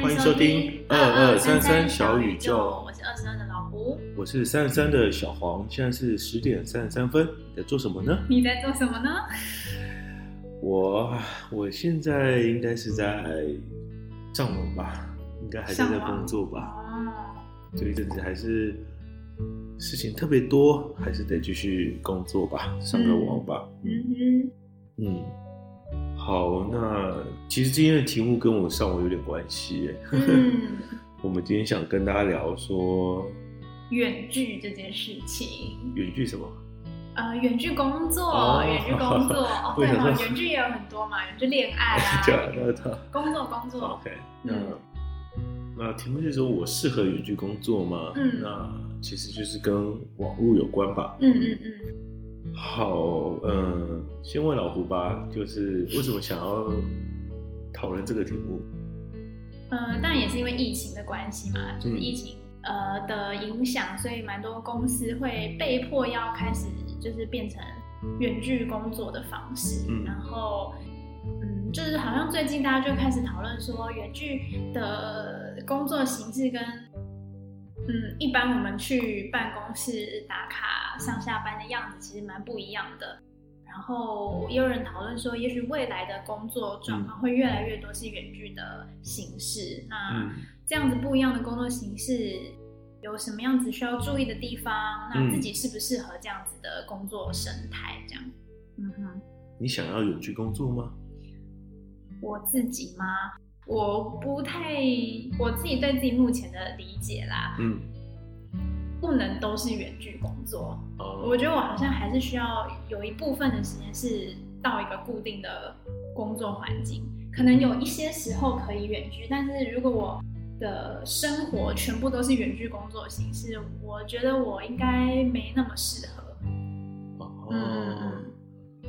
欢迎收听二二三三小宇宙，我是二十二的老胡，我是三十三的小黄。现在是十点三十三分，你在做什么呢？你在做什么呢？我我现在应该是在上网吧，应该还是在工作吧。哦，这一阵子还是事情特别多，还是得继续工作吧，上个网吧。嗯哼，嗯。好，那其实今天的题目跟我上午有点关系。嗯，我们今天想跟大家聊说远距这件事情。远距什么？呃，远距工作，远距工作。哦，对哦，远距也有很多嘛，远距恋爱 工作工作。OK，那那题目就是说我适合远距工作吗？嗯，那其实就是跟网络有关吧。嗯嗯嗯。好，嗯，先问老胡吧，就是为什么想要讨论这个题目？呃，当然也是因为疫情的关系嘛，就是疫情呃的影响，所以蛮多公司会被迫要开始就是变成远距工作的方式，嗯，然后嗯，就是好像最近大家就开始讨论说远距的工作形式跟。嗯，一般我们去办公室打卡上下班的样子其实蛮不一样的。然后也有人讨论说，也许未来的工作状况会越来越多是远距的形式。嗯、那这样子不一样的工作形式有什么样子需要注意的地方？那自己适不适合这样子的工作生态？这样，嗯哼，你想要远距工作吗？我自己吗？我不太，我自己对自己目前的理解啦，嗯，不能都是远距工作。哦，我觉得我好像还是需要有一部分的时间是到一个固定的工作环境，可能有一些时候可以远距，但是如果我的生活全部都是远距工作形式，我觉得我应该没那么适合。哦，嗯，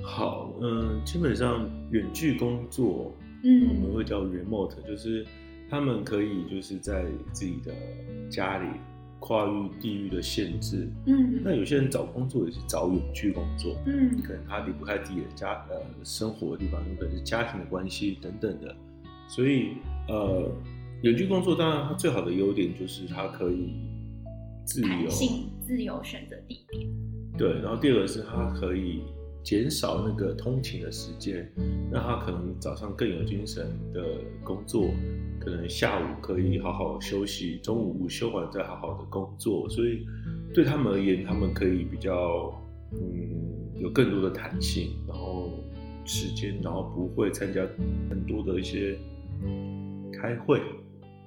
好，嗯，基本上远距工作。嗯，我们会叫 remote，就是他们可以就是在自己的家里跨越地域的限制。嗯，那有些人找工作也是找远距工作。嗯，可能他离不开自己的家呃生活的地方，有可能是家庭的关系等等的。所以呃，远距工作当然它最好的优点就是它可以自由性自由选择地点。对，然后第二个是它可以。减少那个通勤的时间，让他可能早上更有精神的工作，可能下午可以好好休息，中午午休完再好好的工作。所以对他们而言，他们可以比较嗯有更多的弹性，然后时间，然后不会参加很多的一些开会，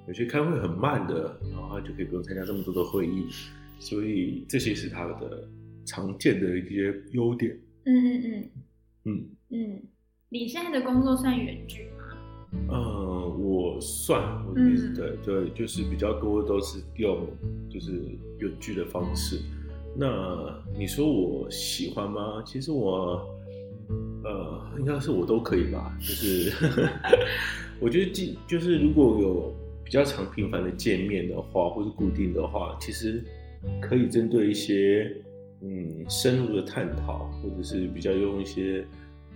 有些开会很慢的，然后他就可以不用参加这么多的会议。所以这些是他的常见的一些优点。嗯嗯嗯嗯嗯，你现在的工作算远距吗？呃，我算，我意思对对，就是比较多都是用就是远距的方式。那你说我喜欢吗？其实我呃，应该是我都可以吧。就是 我觉得，就是如果有比较常频繁的见面的话，或是固定的话，其实可以针对一些。嗯，深入的探讨，或者是比较用一些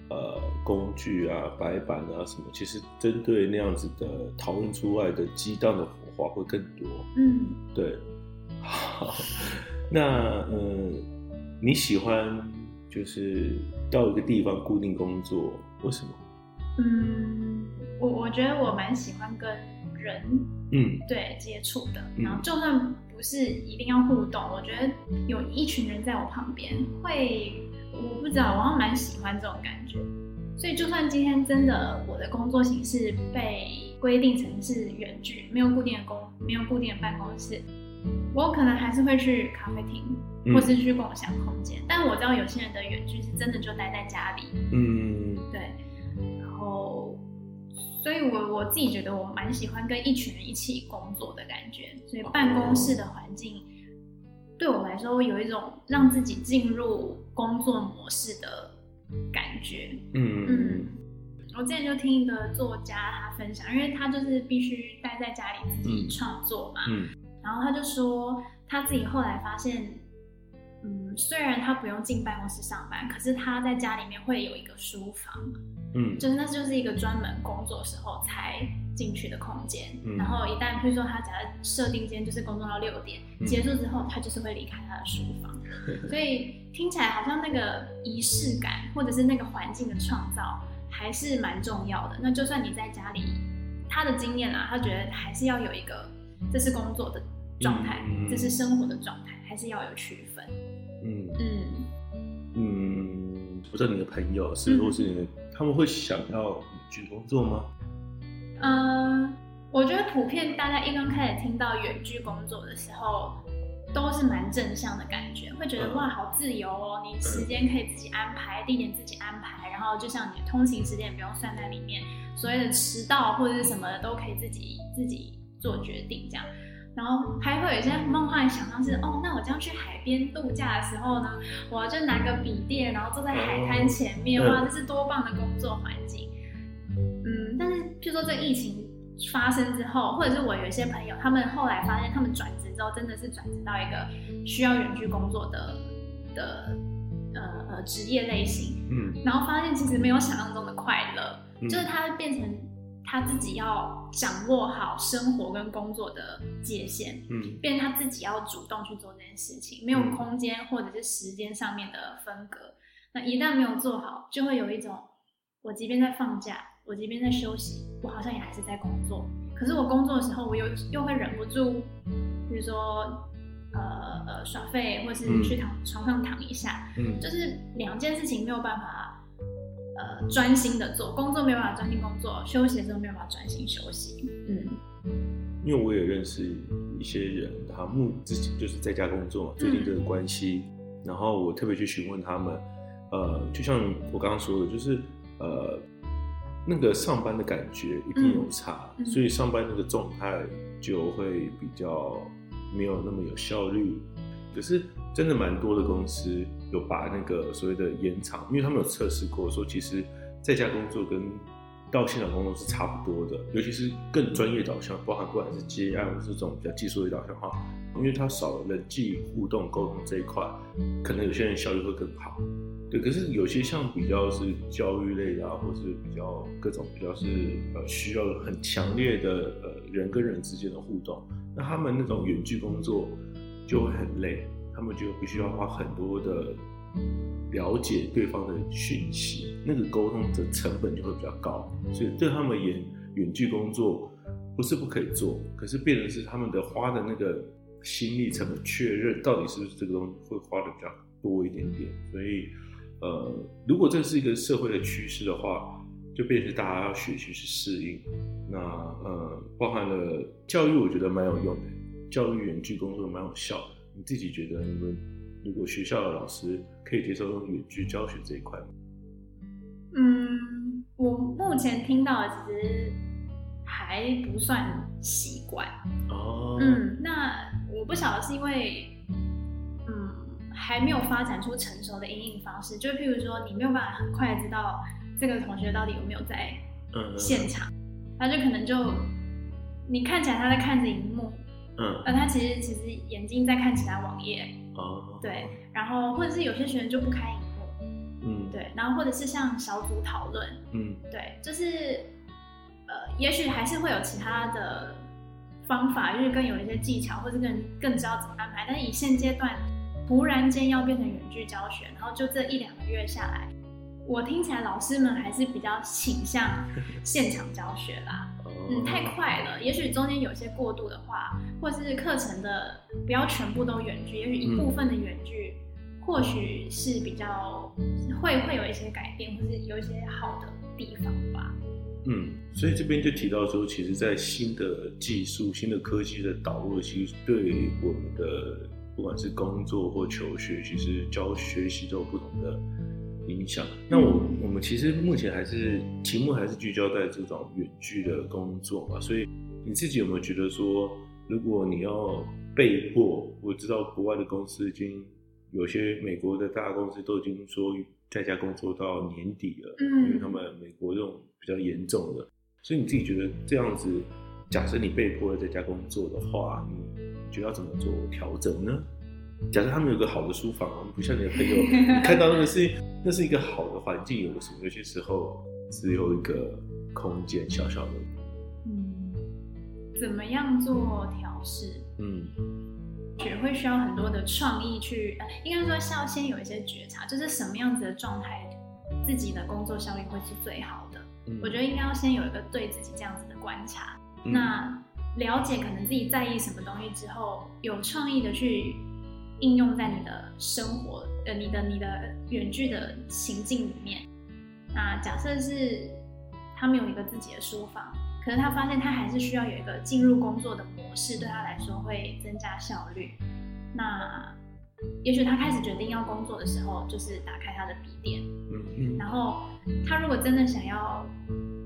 呃工具啊、白板啊什么，其实针对那样子的讨论出来的激荡的火花会更多。嗯，对。好，那嗯，你喜欢就是到一个地方固定工作，为什么？嗯，我我觉得我蛮喜欢跟人嗯对接触的，然后就算。不是一定要互动，我觉得有一群人在我旁边会，我不知道，我好像蛮喜欢这种感觉。所以就算今天真的我的工作形式被规定成是远距，没有固定的工，没有固定的办公室，我可能还是会去咖啡厅，或是去共享空间。嗯、但我知道有些人的远距是真的就待在家里，嗯，对。所以我，我我自己觉得我蛮喜欢跟一群人一起工作的感觉。所以，办公室的环境对我来说有一种让自己进入工作模式的感觉。嗯嗯。我之前就听一个作家他分享，因为他就是必须待在家里自己创作嘛。嗯。然后他就说，他自己后来发现，嗯，虽然他不用进办公室上班，可是他在家里面会有一个书房，嗯，就是那就是一个专门工作时候才进去的空间。嗯、然后一旦比如说他假设设定间就是工作到六点、嗯、结束之后，他就是会离开他的书房。嗯、所以听起来好像那个仪式感或者是那个环境的创造还是蛮重要的。那就算你在家里，他的经验啊，他觉得还是要有一个，这是工作的状态，嗯、这是生活的状态，还是要有区分。嗯嗯嗯，不知道你的朋友是，或是你的，嗯、他们会想要远距工作吗？嗯，我觉得普遍大家一刚开始听到远距工作的时候，都是蛮正向的感觉，会觉得、嗯、哇，好自由哦，你时间可以自己安排，地点自己安排，然后就像你的通勤时间也不用算在里面，所谓的迟到或者是什么的都可以自己自己做决定这样。然后还会有一些梦幻想象是哦，那我将去海边度假的时候呢，我就拿个笔电，然后坐在海滩前面，哇，这是多棒的工作环境。嗯，但是譬如说这疫情发生之后，或者是我有一些朋友，他们后来发现他们转职之后，真的是转职到一个需要远距工作的的呃呃职业类型，嗯，然后发现其实没有想象中的快乐，就是它会变成。他自己要掌握好生活跟工作的界限，嗯，变他自己要主动去做这件事情，没有空间或者是时间上面的分隔。那一旦没有做好，就会有一种，我即便在放假，我即便在休息，我好像也还是在工作。可是我工作的时候，我又又会忍不住，比如说，呃呃耍废，或是去躺床上躺一下，嗯，就是两件事情没有办法。呃，专心的做工作没有办法专心工作，休息的时候没有办法专心休息。嗯，因为我也认识一些人，他们自己就是在家工作嘛，最近这个关系，嗯、然后我特别去询问他们，呃，就像我刚刚说的，就是呃，那个上班的感觉一定有差，嗯、所以上班那个状态就会比较没有那么有效率。可是真的蛮多的公司。有把那个所谓的延长，因为他们有测试过，说其实在家工作跟到现场工作是差不多的，尤其是更专业导向，包含不管是接案或是这种比较技术类导向哈，因为它少了人际互动沟通这一块，可能有些人效率会更好。对，可是有些像比较是教育类的啊，或是比较各种比较是呃需要很强烈的呃人跟人之间的互动，那他们那种远距工作就会很累。他们就必须要花很多的了解对方的讯息，那个沟通的成本就会比较高，所以对他们言，远距工作不是不可以做，可是变成是他们的花的那个心力成本确认到底是不是这个东西会花的比较多一点点，所以呃，如果这是一个社会的趋势的话，就变成大家要学习去适应。那呃，包含了教育，我觉得蛮有用的，教育远距工作蛮有效的。你自己觉得，你们如果学校的老师可以接受用远距教学这一块吗？嗯，我目前听到的其实还不算习惯哦。嗯，那我不晓得是因为，嗯，还没有发展出成熟的因应方式，就譬如说，你没有办法很快知道这个同学到底有没有在现场，他、嗯、就可能就你看起来他在看着荧幕。嗯，而他其实其实眼睛在看其他网页，哦，对，然后或者是有些学生就不开荧幕，嗯，对，然后或者是像小组讨论，嗯，对，就是呃，也许还是会有其他的方法，就是更有一些技巧，或者更更知道怎么安排。但是以现阶段，突然间要变成远距教学，然后就这一两个月下来，我听起来老师们还是比较倾向现场教学啦。嗯，太快了。也许中间有些过渡的话，或是课程的不要全部都远距，也许一部分的远距，嗯、或许是比较会会有一些改变，或是有一些好的地方吧。嗯，所以这边就提到说，其实，在新的技术、新的科技的导入，其实对我们的不管是工作或求学，其实教学习都有不同的。影响。那我我们其实目前还是题目还是聚焦在这种远距的工作嘛，所以你自己有没有觉得说，如果你要被迫，我知道国外的公司已经有些美国的大公司都已经说在家工作到年底了，嗯，因为他们美国这种比较严重的，所以你自己觉得这样子，假设你被迫在家工作的话，你觉得要怎么做调整呢？假设他们有个好的书房，不像你的朋友，你看到那个是那是一个好的环境，有的时候有些时候只有一个空间小小的。嗯，怎么样做调试？嗯，也会需要很多的创意去，应该说是要先有一些觉察，就是什么样子的状态，自己的工作效率会是最好的。嗯，我觉得应该要先有一个对自己这样子的观察，嗯，那了解可能自己在意什么东西之后，有创意的去。应用在你的生活，呃，你的你的远距的情境里面。那假设是他们有一个自己的书房，可是他发现他还是需要有一个进入工作的模式，对他来说会增加效率。那也许他开始决定要工作的时候，就是打开他的笔电，嗯嗯，然后他如果真的想要，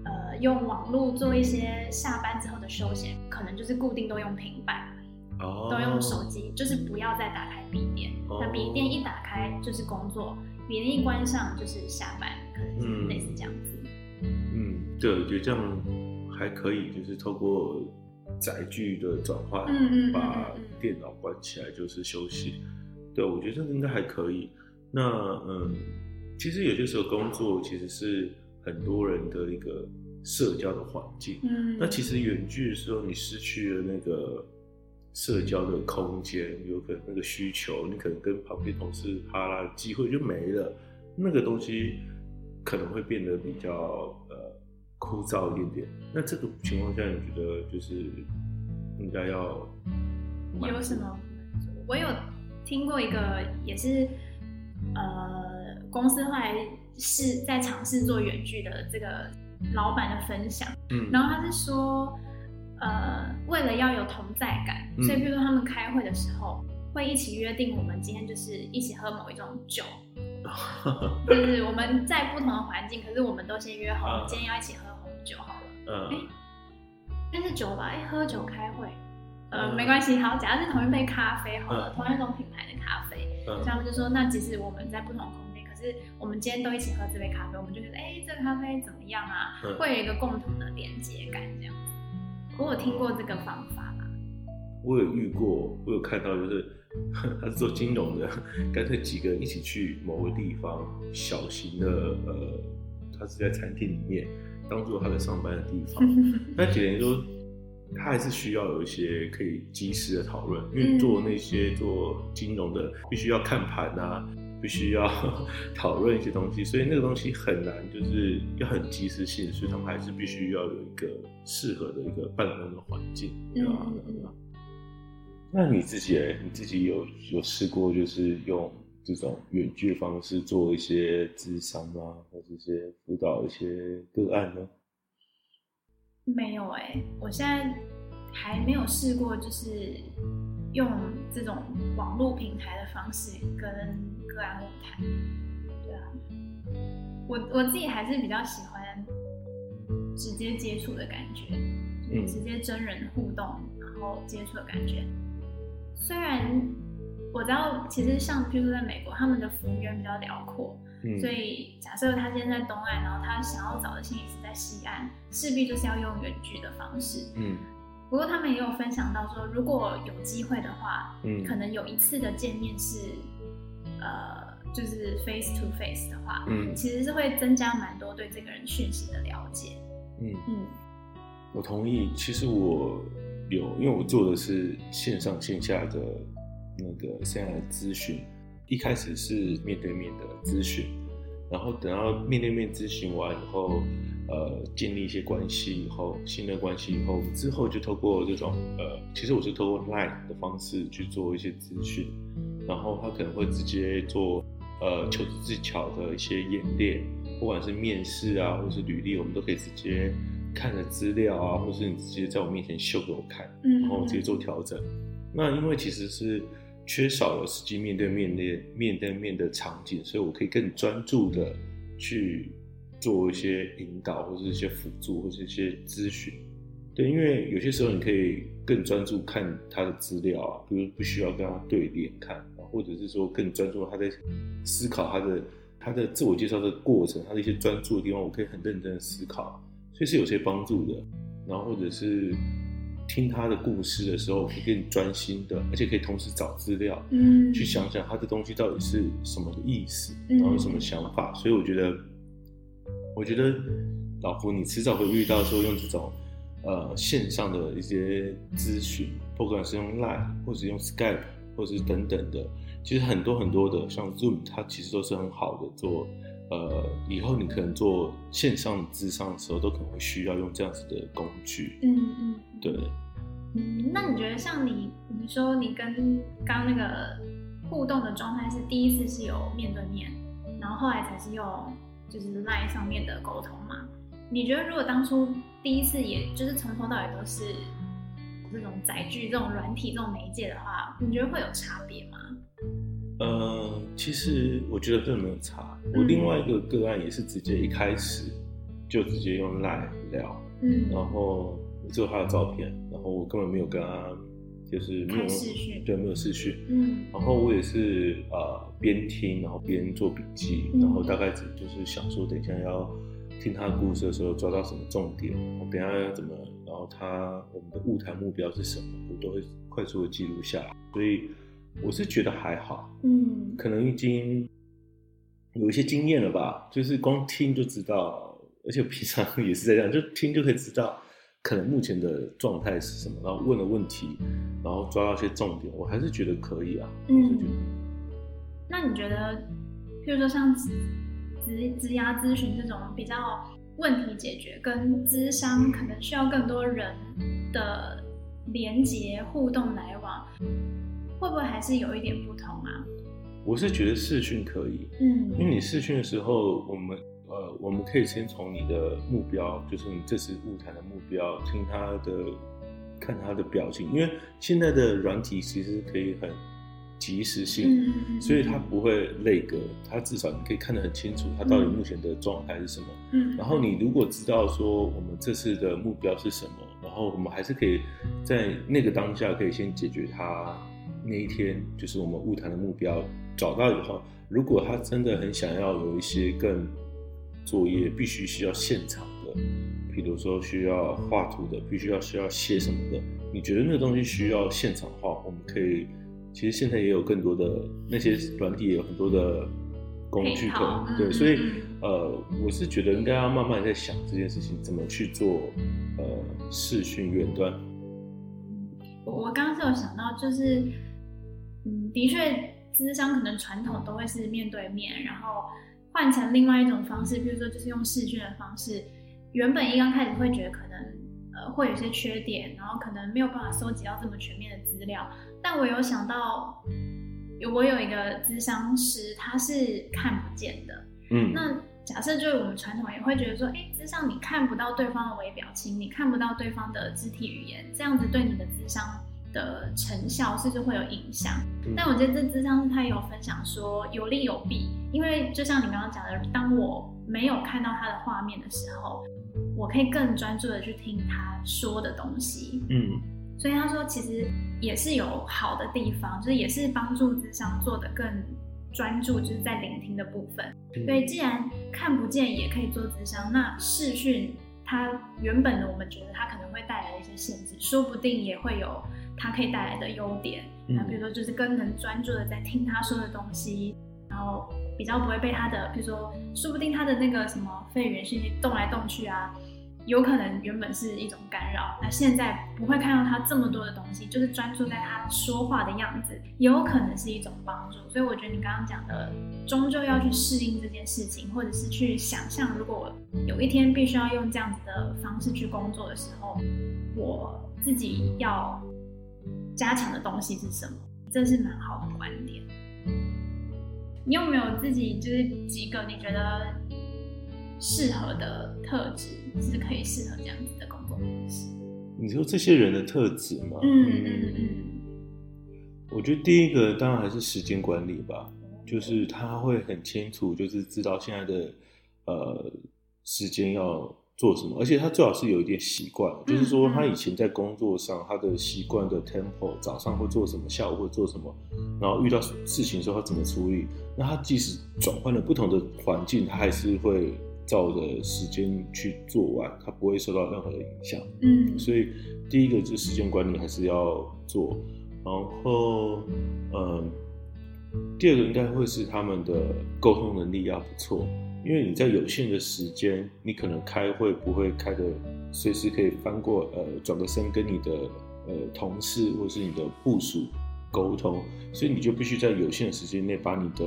呃，用网络做一些下班之后的休闲，可能就是固定都用平板。都用手机，就是不要再打开笔电。那笔电一打开就是工作，笔电一关上就是下班，可能就是类似这样子。嗯，对，我觉得这样还可以，就是透过载具的转换，把电脑关起来就是休息。对，我觉得这个应该还可以。那嗯，其实有些时候工作其实是很多人的一个社交的环境。嗯，那其实远距的时候，你失去了那个。社交的空间，有可能那个需求，你可能跟旁边同事哈拉的机会就没了，那个东西可能会变得比较呃枯燥一点点。那这个情况下，你觉得就是应该要有什么？我有听过一个，也是呃公司后来是在尝试做远距的这个老板的分享，嗯，然后他是说。呃，为了要有同在感，所以比如说他们开会的时候，嗯、会一起约定，我们今天就是一起喝某一种酒，就是我们在不同的环境，可是我们都先约好，我们今天要一起喝红酒好了。嗯，哎、欸，那是酒吧？哎、欸，喝酒开会，呃，嗯、没关系。好，假如是同一杯咖啡好了，嗯、同一种品牌的咖啡，嗯、所以他们就说，那即使我们在不同空间，可是我们今天都一起喝这杯咖啡，我们就觉得，哎、欸，这个咖啡怎么样啊？嗯、会有一个共同的连接感，这样。我有听过这个方法吗？我有遇过，我有看到，就是 他是做金融的，干脆几个人一起去某个地方，小型的，呃，他是在餐厅里面，当做他的上班的地方。那简单说，他还是需要有一些可以及时的讨论，因为做那些做金融的，必须要看盘啊。必须要 讨论一些东西，所以那个东西很难，就是要很及时性，所以他们还是必须要有一个适合的一个办公的环境，对吧？那你自己，你自己有有试过，就是用这种远距方式做一些咨商啊？或者一些辅导一些个案呢？没有哎、欸，我现在还没有试过，就是用这种网络平台的方式跟。个案舞台，对啊，我我自己还是比较喜欢直接接触的感觉，就是直接真人互动，然后接触的感觉。虽然我知道，其实像譬如说在美国，他们的服务员比较辽阔，嗯、所以假设他现在在东岸，然后他想要找的心理师在西岸，势必就是要用远距的方式。嗯，不过他们也有分享到说，如果有机会的话，嗯，可能有一次的见面是。呃，就是 face to face 的话，嗯，其实是会增加蛮多对这个人讯息的了解。嗯嗯，嗯我同意。其实我有，因为我做的是线上线下的那个线下的咨询，一开始是面对面的咨询，然后等到面对面咨询完以后，呃，建立一些关系以后，信任关系以后，之后就透过这种呃，其实我是透过 Line 的方式去做一些咨询。然后他可能会直接做呃求职技巧的一些演练，不管是面试啊，或是履历，我们都可以直接看着资料啊，或是你直接在我面前秀给我看，然后直接做调整。嗯、那因为其实是缺少了实际面对面的面对面的场景，所以我可以更专注的去做一些引导，或是一些辅助，或是一些咨询。对，因为有些时候你可以更专注看他的资料啊，比如不需要跟他对脸看。或者是说更专注他在思考他的他的自我介绍的过程，他的一些专注的地方，我可以很认真的思考，所以是有些帮助的。然后或者是听他的故事的时候，可以更专心的，而且可以同时找资料，嗯，去想想他的东西到底是什么的意思，然后有什么想法。所以我觉得，我觉得老胡，你迟早会遇到说用这种呃线上的一些咨询，不管是用 Line 或者用 Skype 或者是等等的，其实很多很多的像 Zoom，它其实都是很好的做。呃，以后你可能做线上咨商的时候，都可能会需要用这样子的工具。嗯嗯，对。嗯，那你觉得像你，你说你跟刚那个互动的状态是第一次是有面对面，然后后来才是用就是 LINE 上面的沟通嘛？你觉得如果当初第一次也就是从头到尾都是这种载具、这种软体、这种媒介的话，你觉得会有差别吗？呃，其实我觉得这没有差。我另外一个个案也是直接一开始就直接用 LINE 聊，嗯，然后只有他的照片，然后我根本没有跟他就是没有视讯，对，没有视讯，嗯，然后我也是呃边听然后边做笔记，然后大概只就是想说等一下要听他的故事的时候抓到什么重点，我等一下要怎么，然后他我们的晤谈目标是什么，我都会快速的记录下来，所以。我是觉得还好，嗯，可能已经有一些经验了吧，就是光听就知道，而且平常 也是这样，就听就可以知道，可能目前的状态是什么，然后问了问题，然后抓到一些重点，我还是觉得可以啊。嗯，那你觉得，譬如说像职职职涯咨询这种比较问题解决，跟咨商可能需要更多人的连接、互动、来往。会不会还是有一点不同啊？我是觉得视讯可以，嗯，因为你视讯的时候，我们呃，我们可以先从你的目标，就是你这次物谈的目标，听他的，看他的表情，因为现在的软体其实可以很及时性，嗯，所以它不会累格，它至少你可以看得很清楚，它到底目前的状态是什么，嗯，然后你如果知道说我们这次的目标是什么，然后我们还是可以在那个当下可以先解决它。那一天就是我们物谈的目标，找到以后，如果他真的很想要有一些更作业，必须需要现场的，比如说需要画图的，必须要需要写什么的，你觉得那个东西需要现场画，我们可以，其实现在也有更多的那些软体也有很多的工具对，所以呃，我是觉得应该要慢慢在想这件事情怎么去做，呃，视讯远端。我我刚刚是有想到就是。嗯，的确，咨商可能传统都会是面对面，然后换成另外一种方式，比如说就是用视讯的方式。原本一刚开始会觉得可能呃会有些缺点，然后可能没有办法收集到这么全面的资料。但我有想到，有我有一个咨商师，他是看不见的。嗯，那假设就是我们传统也会觉得说，哎，咨商你看不到对方的微表情，你看不到对方的肢体语言，这样子对你的咨商。的成效是不是会有影响？但我觉得这智商师他也有分享说有利有弊，因为就像你刚刚讲的，当我没有看到他的画面的时候，我可以更专注的去听他说的东西。嗯，所以他说其实也是有好的地方，就是也是帮助智商做的更专注，就是在聆听的部分。所以既然看不见也可以做智商，那视讯它原本的我们觉得它可能会带来一些限制，说不定也会有。它可以带来的优点，那比如说就是更能专注的在听他说的东西，然后比较不会被他的，比如说说不定他的那个什么肺语言讯息动来动去啊，有可能原本是一种干扰，那现在不会看到他这么多的东西，就是专注在他说话的样子，也有可能是一种帮助。所以我觉得你刚刚讲的，终究要去适应这件事情，或者是去想象，如果有一天必须要用这样子的方式去工作的时候，我自己要。加强的东西是什么？这是蛮好的观点。你有没有自己就是几个你觉得适合的特质，是可以适合这样子的工作模式？你说这些人的特质吗？嗯嗯嗯嗯。我觉得第一个当然还是时间管理吧，就是他会很清楚，就是知道现在的呃时间要。做什么？而且他最好是有一点习惯，嗯、就是说他以前在工作上他的习惯的 tempo，早上会做什么，下午会做什么，然后遇到事情的时候他怎么处理。那他即使转换了不同的环境，他还是会照着时间去做完，他不会受到任何的影响。嗯，所以第一个是时间管理还是要做，然后嗯，第二个应该会是他们的沟通能力要不错，因为你在有限的时间，你可能开会不会开的随时可以翻过呃转个身跟你的呃同事或是你的部属沟通，所以你就必须在有限的时间内把你的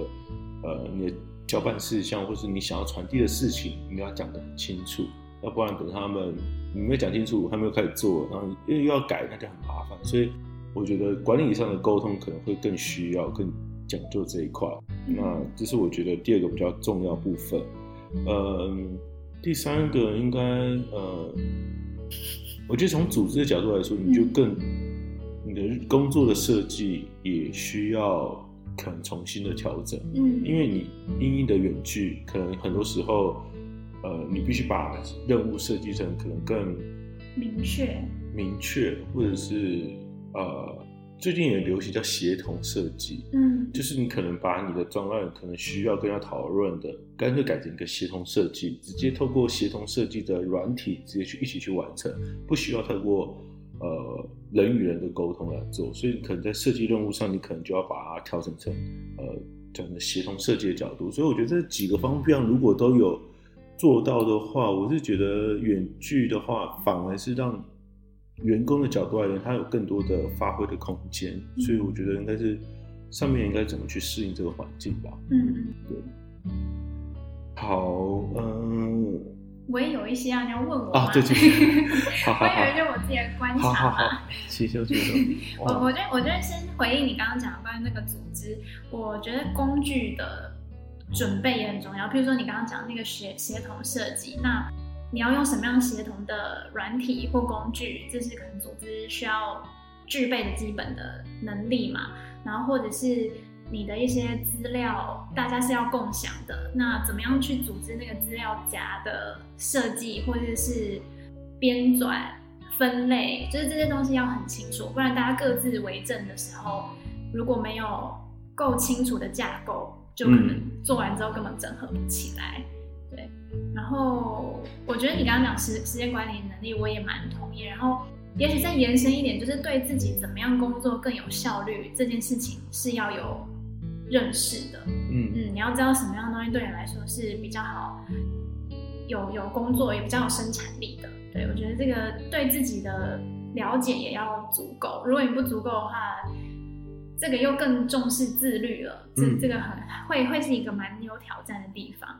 呃你的。交办事项，或是你想要传递的事情，你要讲得很清楚，要不然等他们你没有讲清楚，还没有开始做，然后又要改，那就很麻烦。所以我觉得管理上的沟通可能会更需要、更讲究这一块。那这是我觉得第二个比较重要部分。嗯，第三个应该呃，我觉得从组织的角度来说，你就更你的工作的设计也需要。可能重新的调整，嗯，因为你因应的远距，可能很多时候，呃，你必须把任务设计成可能更明确、明确，或者是呃，最近也流行叫协同设计，嗯，就是你可能把你的专案可能需要跟他讨论的，干脆改成一个协同设计，直接透过协同设计的软体直接去一起去完成，不需要透过。呃，人与人的沟通来做，所以可能在设计任务上，你可能就要把它调整成呃这样的协同设计的角度。所以我觉得这几个方面如果都有做到的话，我是觉得远距的话，反而是让员工的角度而言，他有更多的发挥的空间。所以我觉得应该是上面应该怎么去适应这个环境吧。嗯嗯，对。好，嗯。我也有一些啊，你要问我啊？对对对，我也有一些我自己的观察嘛。其实我觉得，我我觉得我觉得先回应你刚刚讲的关于那个组织，我觉得工具的准备也很重要。譬如说你刚刚讲那个协协同设计，那你要用什么样协同的软体或工具，这是可能组织需要具备的基本的能力嘛。然后或者是。你的一些资料，大家是要共享的。那怎么样去组织那个资料夹的设计，或者是编纂、分类，就是这些东西要很清楚，不然大家各自为政的时候，如果没有够清楚的架构，就可能做完之后根本整合不起来。对。然后我觉得你刚刚讲时时间管理能力，我也蛮同意。然后。也许再延伸一点，就是对自己怎么样工作更有效率这件事情是要有认识的。嗯嗯，你要知道什么样的东西对你来说是比较好，有有工作也比较有生产力的。对，我觉得这个对自己的了解也要足够。如果你不足够的话，这个又更重视自律了。这、嗯、这个很会会是一个蛮有挑战的地方。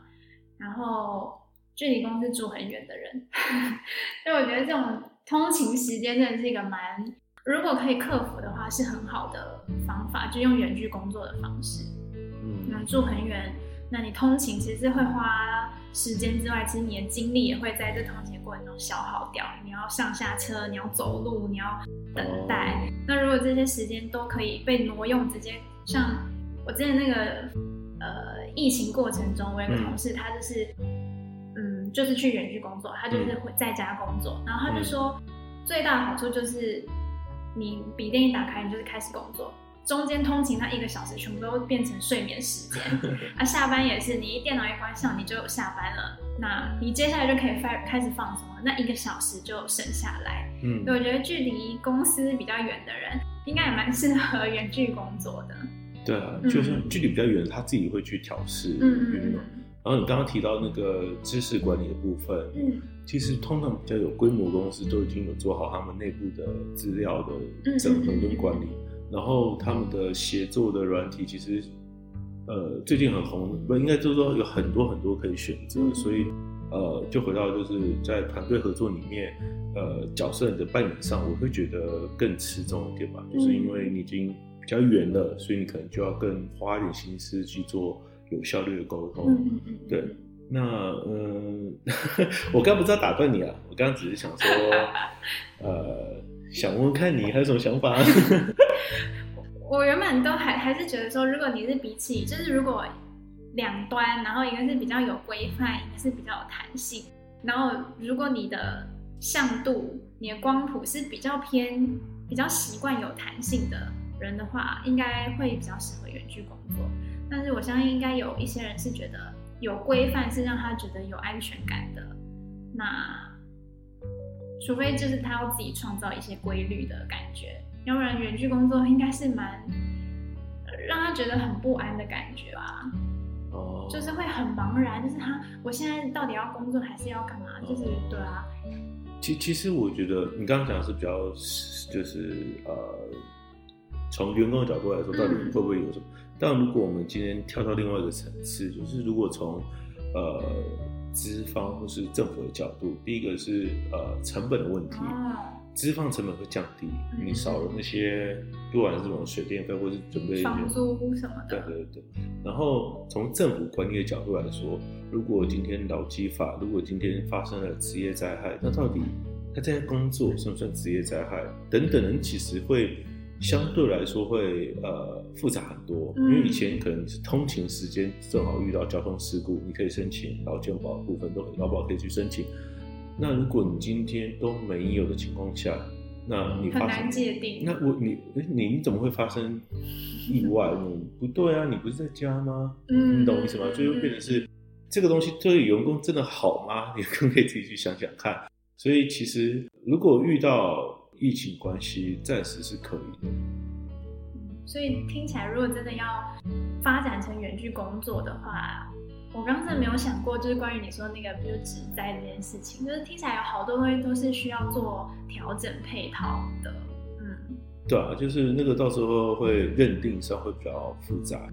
然后距离公司住很远的人，所以我觉得这种。通勤时间真的是一个蛮，如果可以克服的话，是很好的方法，就用远距工作的方式。嗯，那住很远，那你通勤其实是会花时间之外，其实你的精力也会在这通勤过程中消耗掉。你要上下车，你要走路，你要等待。那如果这些时间都可以被挪用，直接像我之前那个呃疫情过程中，我有个同事，他就是。就是去远距工作，他就是会在家工作，嗯、然后他就说，最大的好处就是，你笔电一打开，你就是开始工作，中间通勤那一个小时全部都变成睡眠时间，啊，下班也是，你一电脑一关上，你就下班了，那你接下来就可以开开始放松了，那一个小时就省下来。嗯，所以我觉得距离公司比较远的人，应该也蛮适合远距工作的。对啊，就是距离比较远，他自己会去调试。嗯嗯。然后你刚刚提到那个知识管理的部分，嗯，其实通常比较有规模公司都已经有做好他们内部的资料的整合跟管理，嗯、然后他们的协作的软体其实，呃，最近很红，不应该就是说有很多很多可以选择，嗯、所以呃，就回到就是在团队合作里面，呃，角色的扮演上，我会觉得更吃重一点吧，就是因为你已经比较远了，所以你可能就要更花一点心思去做。有效率的沟通，嗯嗯对，那嗯，我刚不知道打断你啊，我刚刚只是想说，呃，想问问看你还有什么想法？我原本都还还是觉得说，如果你是比起，就是如果两端，然后一个是比较有规范，一个是比较有弹性，然后如果你的向度、你的光谱是比较偏、比较习惯有弹性的人的话，应该会比较适合远距工作。但是我相信应该有一些人是觉得有规范是让他觉得有安全感的。那除非就是他要自己创造一些规律的感觉，要不然远距工作应该是蛮让他觉得很不安的感觉吧。哦，就是会很茫然，就是他我现在到底要工作还是要干嘛？就是对啊。其其实我觉得你刚刚讲的是比较就是呃，从员工的角度来说，到底会不会有什么？但如果我们今天跳到另外一个层次，就是如果从呃资方或是政府的角度，第一个是呃成本的问题，资方成本会降低，你少了那些不管是什么水电费或是准备房租什么的，对对对。然后从政府管理的角度来说，如果今天劳基法，如果今天发生了职业灾害，那到底他这些工作算不算职业灾害？等等人其实会。相对来说会呃复杂很多，因为以前可能是通勤时间正好遇到交通事故，你可以申请劳健保部分都劳保可以去申请。那如果你今天都没有的情况下，那你发生很难界定。那我你你你怎么会发生意外呢？不对啊，你不是在家吗？嗯，你懂我意思吗？就会变成是这个东西对员工真的好吗？你更可以自己去想想看。所以其实如果遇到疫情关系暂时是可以的，所以听起来，如果真的要发展成远距工作的话，我刚刚真的没有想过，就是关于你说那个，比如职灾这件事情，就是听起来有好多东西都是需要做调整配套的。嗯，对啊，就是那个到时候会认定上会比较复杂。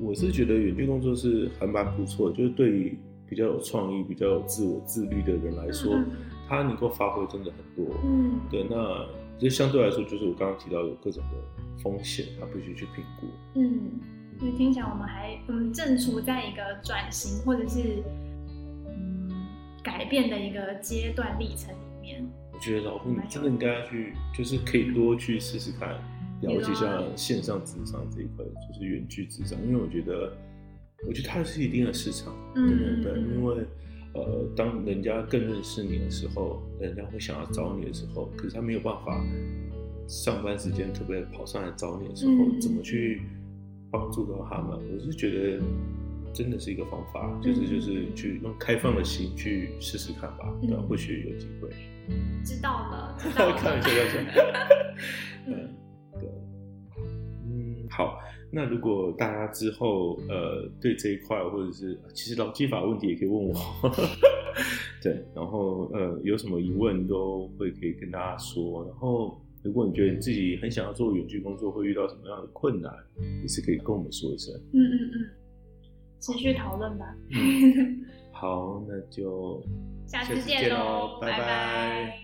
我是觉得远距工作是还蛮不错，就是对于比较有创意、比较有自我自律的人来说。嗯它能够发挥真的很多，嗯，对，那这相对来说就是我刚刚提到有各种的风险，它必须去评估，嗯，因为听起来我们还我们正处在一个转型或者是嗯改变的一个阶段历程里面。我觉得老傅你真的应该要去，就是可以多去试试看，了解一下线上职场这一块，就是远距职场，因为我觉得，我觉得它是一定的市场，嗯，对对对，因为。呃，当人家更认识你的时候，人家会想要找你的时候，可是他没有办法上班时间特别跑上来找你的时候，嗯、怎么去帮助到他们？我是觉得真的是一个方法，嗯、就是就是去用开放的心去试试看吧，对、嗯，或许有机会。知道了，知道了。开玩笑，开玩笑。嗯，对，嗯，好。那如果大家之后呃对这一块，或者是其实劳基法问题也可以问我，对，然后呃有什么疑问都会可以跟大家说。然后如果你觉得你自己很想要做远距工作，会遇到什么样的困难，也是可以跟我们说一声。嗯嗯嗯，持续讨论吧。嗯、好，那就下次见喽，拜拜。拜拜。